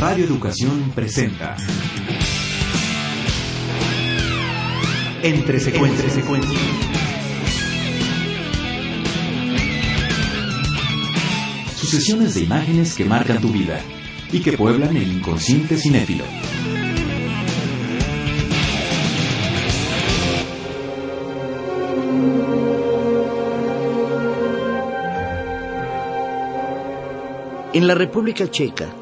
Radio Educación presenta. Entre secuencias. secuencias. Sucesiones de imágenes que marcan tu vida y que pueblan el inconsciente cinéfilo. En la República Checa,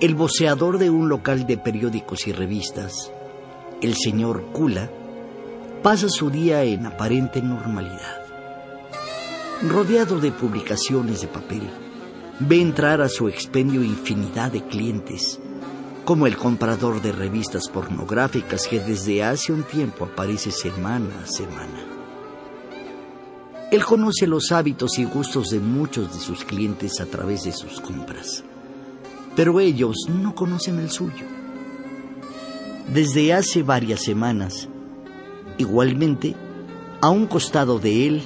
el voceador de un local de periódicos y revistas, el señor Kula, pasa su día en aparente normalidad. Rodeado de publicaciones de papel, ve entrar a su expendio infinidad de clientes, como el comprador de revistas pornográficas que desde hace un tiempo aparece semana a semana. Él conoce los hábitos y gustos de muchos de sus clientes a través de sus compras, pero ellos no conocen el suyo. Desde hace varias semanas, igualmente, a un costado de él,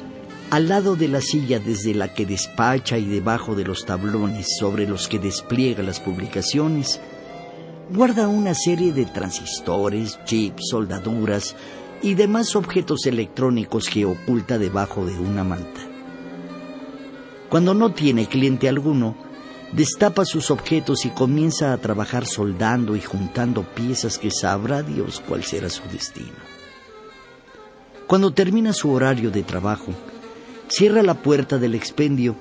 al lado de la silla desde la que despacha y debajo de los tablones sobre los que despliega las publicaciones, guarda una serie de transistores, chips, soldaduras, y demás objetos electrónicos que oculta debajo de una manta. Cuando no tiene cliente alguno, destapa sus objetos y comienza a trabajar soldando y juntando piezas que sabrá Dios cuál será su destino. Cuando termina su horario de trabajo, cierra la puerta del expendio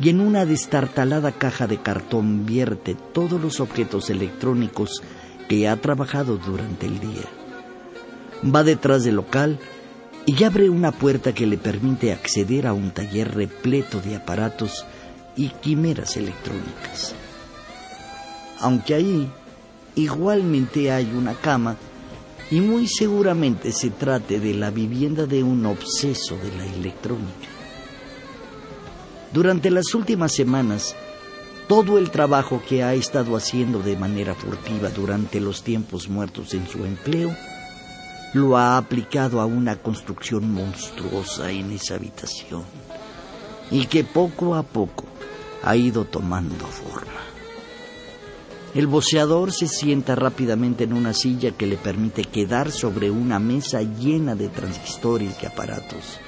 y en una destartalada caja de cartón vierte todos los objetos electrónicos que ha trabajado durante el día va detrás del local y abre una puerta que le permite acceder a un taller repleto de aparatos y quimeras electrónicas. Aunque ahí igualmente hay una cama y muy seguramente se trate de la vivienda de un obseso de la electrónica. Durante las últimas semanas, todo el trabajo que ha estado haciendo de manera furtiva durante los tiempos muertos en su empleo lo ha aplicado a una construcción monstruosa en esa habitación y que poco a poco ha ido tomando forma. El boceador se sienta rápidamente en una silla que le permite quedar sobre una mesa llena de transistores y aparatos,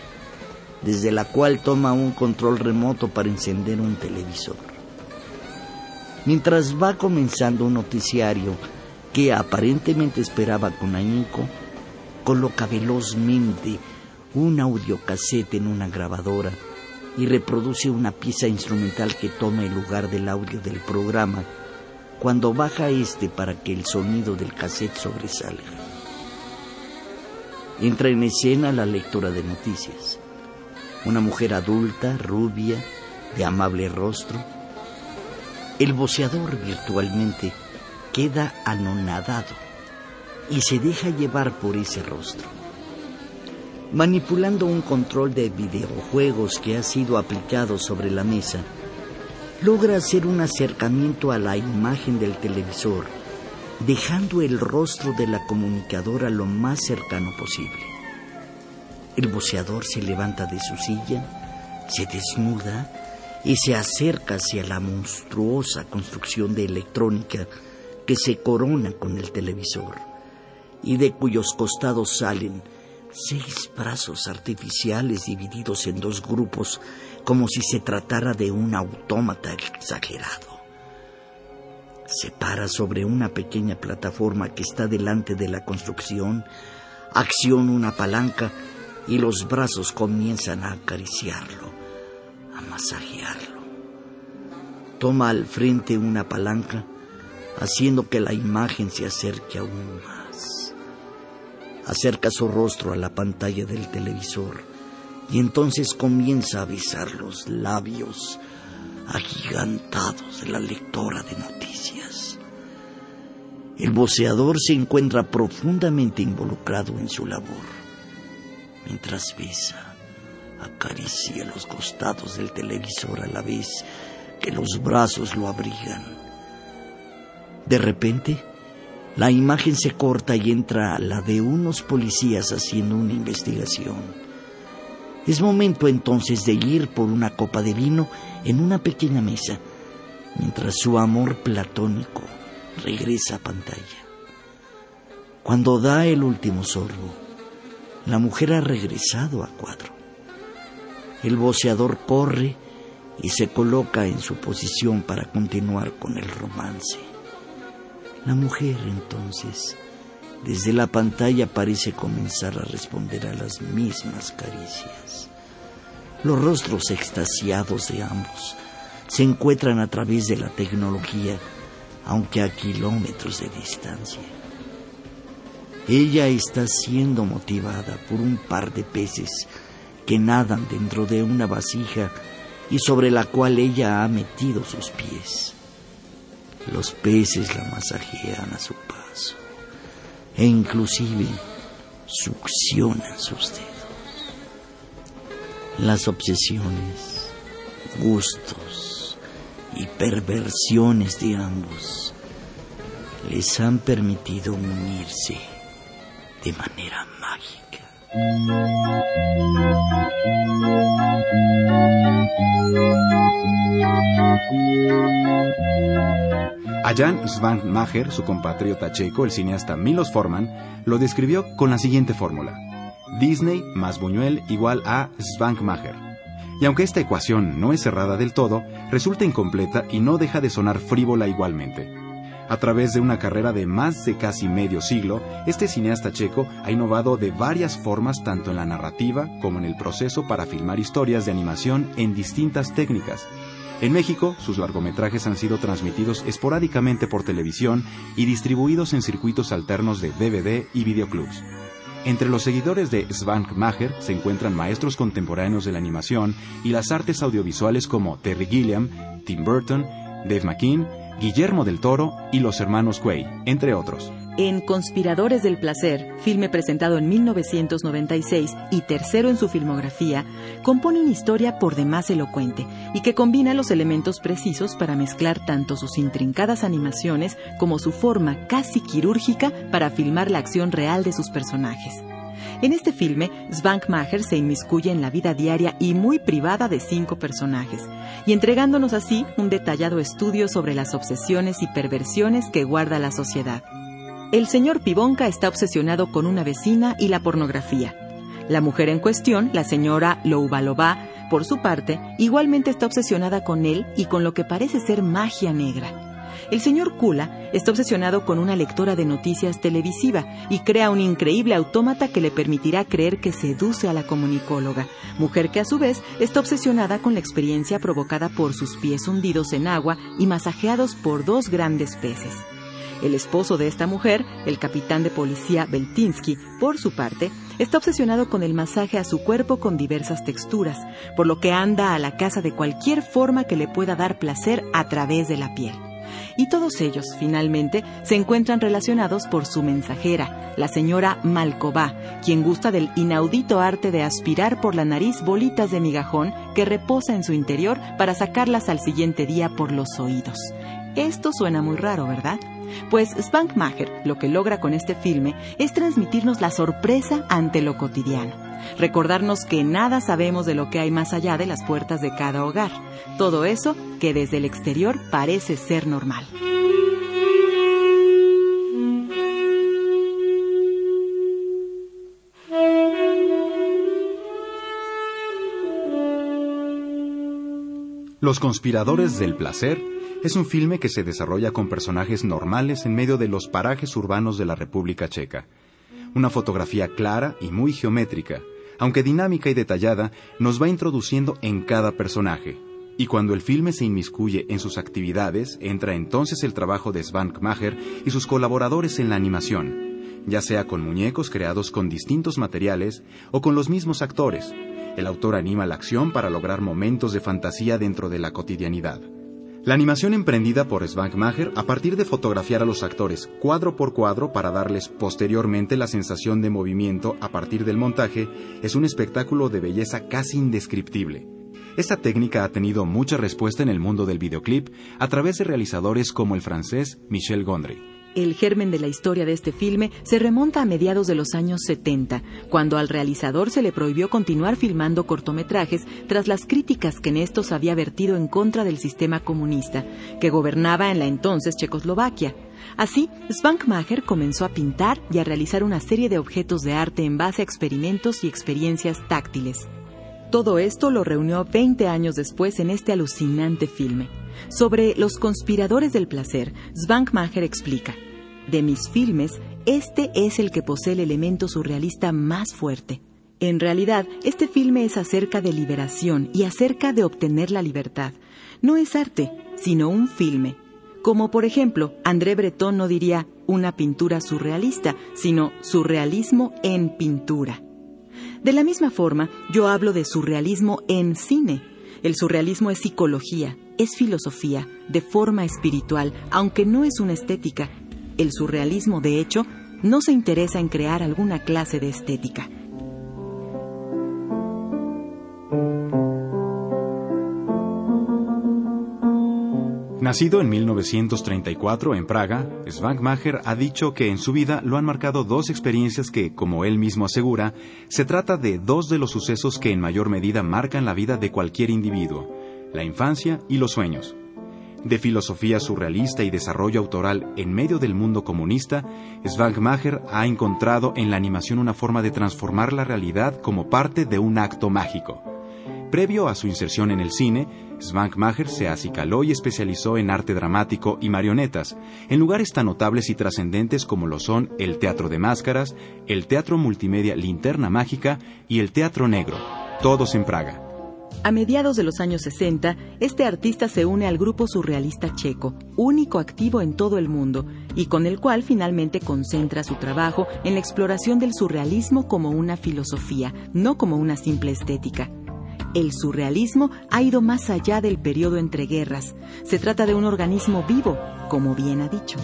desde la cual toma un control remoto para encender un televisor. Mientras va comenzando un noticiario que aparentemente esperaba con ahínco, coloca velozmente un audiocassette en una grabadora y reproduce una pieza instrumental que toma el lugar del audio del programa cuando baja este para que el sonido del cassette sobresalga. Entra en escena la lectora de noticias. Una mujer adulta, rubia, de amable rostro. El boceador virtualmente queda anonadado y se deja llevar por ese rostro. Manipulando un control de videojuegos que ha sido aplicado sobre la mesa, logra hacer un acercamiento a la imagen del televisor, dejando el rostro de la comunicadora lo más cercano posible. El boceador se levanta de su silla, se desnuda y se acerca hacia la monstruosa construcción de electrónica que se corona con el televisor y de cuyos costados salen seis brazos artificiales divididos en dos grupos como si se tratara de un autómata exagerado. Se para sobre una pequeña plataforma que está delante de la construcción, acciona una palanca y los brazos comienzan a acariciarlo, a masajearlo. Toma al frente una palanca, haciendo que la imagen se acerque aún más acerca su rostro a la pantalla del televisor y entonces comienza a besar los labios agigantados de la lectora de noticias. El voceador se encuentra profundamente involucrado en su labor. Mientras besa, acaricia los costados del televisor a la vez que los brazos lo abrigan. De repente, la imagen se corta y entra la de unos policías haciendo una investigación. Es momento entonces de ir por una copa de vino en una pequeña mesa, mientras su amor platónico regresa a pantalla. Cuando da el último sorbo, la mujer ha regresado a cuadro. El boceador corre y se coloca en su posición para continuar con el romance. La mujer entonces, desde la pantalla parece comenzar a responder a las mismas caricias. Los rostros extasiados de ambos se encuentran a través de la tecnología, aunque a kilómetros de distancia. Ella está siendo motivada por un par de peces que nadan dentro de una vasija y sobre la cual ella ha metido sus pies. Los peces la masajean a su paso e inclusive succionan sus dedos. Las obsesiones, gustos y perversiones de ambos les han permitido unirse de manera. A Jan Svankmajer, su compatriota checo, el cineasta Milos Forman, lo describió con la siguiente fórmula. Disney más Buñuel igual a Svankmajer. Y aunque esta ecuación no es cerrada del todo, resulta incompleta y no deja de sonar frívola igualmente. A través de una carrera de más de casi medio siglo, este cineasta checo ha innovado de varias formas tanto en la narrativa como en el proceso para filmar historias de animación en distintas técnicas. En México, sus largometrajes han sido transmitidos esporádicamente por televisión y distribuidos en circuitos alternos de DVD y videoclubs. Entre los seguidores de Maher se encuentran maestros contemporáneos de la animación y las artes audiovisuales como Terry Gilliam, Tim Burton, Dave McKean Guillermo del Toro y los hermanos Quay, entre otros. En Conspiradores del Placer, filme presentado en 1996 y tercero en su filmografía, compone una historia por demás elocuente y que combina los elementos precisos para mezclar tanto sus intrincadas animaciones como su forma casi quirúrgica para filmar la acción real de sus personajes. En este filme, Svankmajer se inmiscuye en la vida diaria y muy privada de cinco personajes, y entregándonos así un detallado estudio sobre las obsesiones y perversiones que guarda la sociedad. El señor Pibonka está obsesionado con una vecina y la pornografía. La mujer en cuestión, la señora Loubalova, por su parte, igualmente está obsesionada con él y con lo que parece ser magia negra. El señor Kula está obsesionado con una lectora de noticias televisiva y crea un increíble autómata que le permitirá creer que seduce a la comunicóloga, mujer que a su vez está obsesionada con la experiencia provocada por sus pies hundidos en agua y masajeados por dos grandes peces. El esposo de esta mujer, el capitán de policía Beltinsky, por su parte, está obsesionado con el masaje a su cuerpo con diversas texturas, por lo que anda a la casa de cualquier forma que le pueda dar placer a través de la piel y todos ellos, finalmente, se encuentran relacionados por su mensajera, la señora Malková, quien gusta del inaudito arte de aspirar por la nariz bolitas de migajón que reposa en su interior para sacarlas al siguiente día por los oídos. Esto suena muy raro, ¿verdad? Pues Spankmacher lo que logra con este filme es transmitirnos la sorpresa ante lo cotidiano recordarnos que nada sabemos de lo que hay más allá de las puertas de cada hogar. Todo eso que desde el exterior parece ser normal. Los conspiradores del placer es un filme que se desarrolla con personajes normales en medio de los parajes urbanos de la República Checa. Una fotografía clara y muy geométrica, aunque dinámica y detallada, nos va introduciendo en cada personaje. Y cuando el filme se inmiscuye en sus actividades, entra entonces el trabajo de Svankmajer y sus colaboradores en la animación, ya sea con muñecos creados con distintos materiales o con los mismos actores. El autor anima la acción para lograr momentos de fantasía dentro de la cotidianidad. La animación emprendida por Svankmajer a partir de fotografiar a los actores cuadro por cuadro para darles posteriormente la sensación de movimiento a partir del montaje es un espectáculo de belleza casi indescriptible. Esta técnica ha tenido mucha respuesta en el mundo del videoclip a través de realizadores como el francés Michel Gondry. El germen de la historia de este filme se remonta a mediados de los años 70, cuando al realizador se le prohibió continuar filmando cortometrajes tras las críticas que en estos había vertido en contra del sistema comunista, que gobernaba en la entonces Checoslovaquia. Así, Svankmajer comenzó a pintar y a realizar una serie de objetos de arte en base a experimentos y experiencias táctiles. Todo esto lo reunió 20 años después en este alucinante filme. Sobre los conspiradores del placer, Svankmajer explica, de mis filmes, este es el que posee el elemento surrealista más fuerte. En realidad, este filme es acerca de liberación y acerca de obtener la libertad. No es arte, sino un filme. Como por ejemplo, André Breton no diría una pintura surrealista, sino surrealismo en pintura. De la misma forma, yo hablo de surrealismo en cine. El surrealismo es psicología, es filosofía, de forma espiritual, aunque no es una estética. El surrealismo, de hecho, no se interesa en crear alguna clase de estética. Nacido en 1934 en Praga, Svankmajer ha dicho que en su vida lo han marcado dos experiencias que, como él mismo asegura, se trata de dos de los sucesos que en mayor medida marcan la vida de cualquier individuo la infancia y los sueños. De filosofía surrealista y desarrollo autoral en medio del mundo comunista, Svankmajer ha encontrado en la animación una forma de transformar la realidad como parte de un acto mágico. Previo a su inserción en el cine, Svankmajer se acicaló y especializó en arte dramático y marionetas, en lugares tan notables y trascendentes como lo son el Teatro de Máscaras, el Teatro Multimedia Linterna Mágica y el Teatro Negro, todos en Praga. A mediados de los años 60, este artista se une al grupo surrealista checo, único activo en todo el mundo, y con el cual finalmente concentra su trabajo en la exploración del surrealismo como una filosofía, no como una simple estética. El surrealismo ha ido más allá del periodo entre guerras. Se trata de un organismo vivo, como bien ha dicho.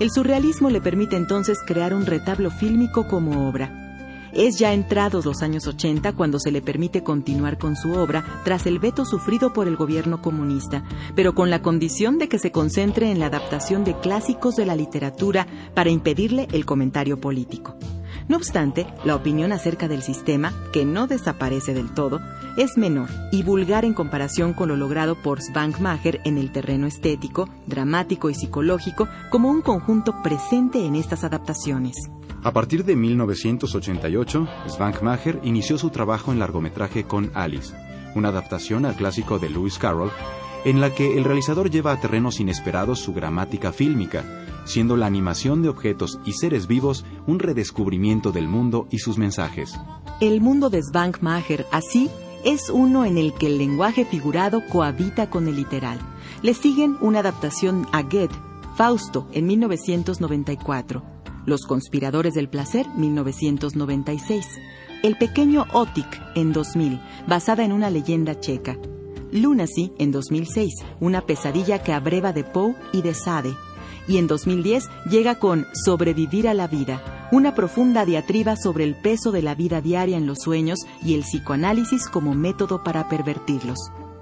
El surrealismo le permite entonces crear un retablo fílmico como obra, es ya entrados los años 80 cuando se le permite continuar con su obra tras el veto sufrido por el gobierno comunista, pero con la condición de que se concentre en la adaptación de clásicos de la literatura para impedirle el comentario político. No obstante, la opinión acerca del sistema, que no desaparece del todo, es menor y vulgar en comparación con lo logrado por Svankmajer en el terreno estético, dramático y psicológico como un conjunto presente en estas adaptaciones. A partir de 1988, Svankmajer inició su trabajo en largometraje con Alice, una adaptación al clásico de Lewis Carroll, en la que el realizador lleva a terrenos inesperados su gramática fílmica, siendo la animación de objetos y seres vivos un redescubrimiento del mundo y sus mensajes. El mundo de Svankmajer, así, es uno en el que el lenguaje figurado cohabita con el literal. Le siguen una adaptación a Goethe, Fausto, en 1994, los conspiradores del placer, 1996. El pequeño Otik, en 2000, basada en una leyenda checa. Lunacy, en 2006, una pesadilla que abreva de Poe y de Sade. Y en 2010 llega con Sobrevivir a la vida, una profunda diatriba sobre el peso de la vida diaria en los sueños y el psicoanálisis como método para pervertirlos.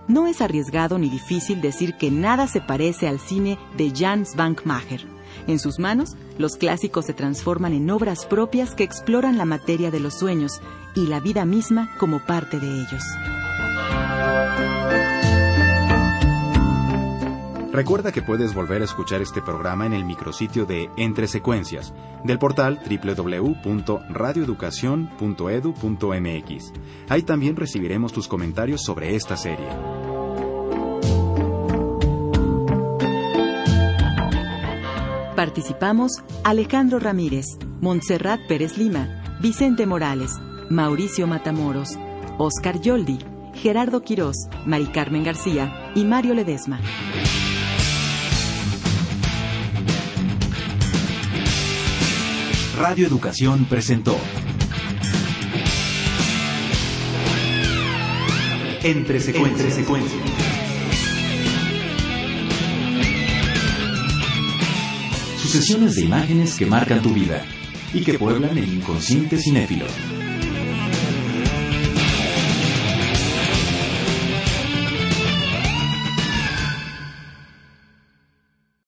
No es arriesgado ni difícil decir que nada se parece al cine de Jan Svankmajer. En sus manos, los clásicos se transforman en obras propias que exploran la materia de los sueños y la vida misma como parte de ellos. Recuerda que puedes volver a escuchar este programa en el micrositio de Entre Secuencias del portal www.radioeducacion.edu.mx. Ahí también recibiremos tus comentarios sobre esta serie. Participamos Alejandro Ramírez, Montserrat Pérez Lima, Vicente Morales, Mauricio Matamoros, Oscar Yoldi, Gerardo Quirós, Mari Carmen García y Mario Ledesma. Radio Educación presentó Entre secuencias. Sucesiones de imágenes que marcan tu vida y que pueblan el inconsciente cinéfilo.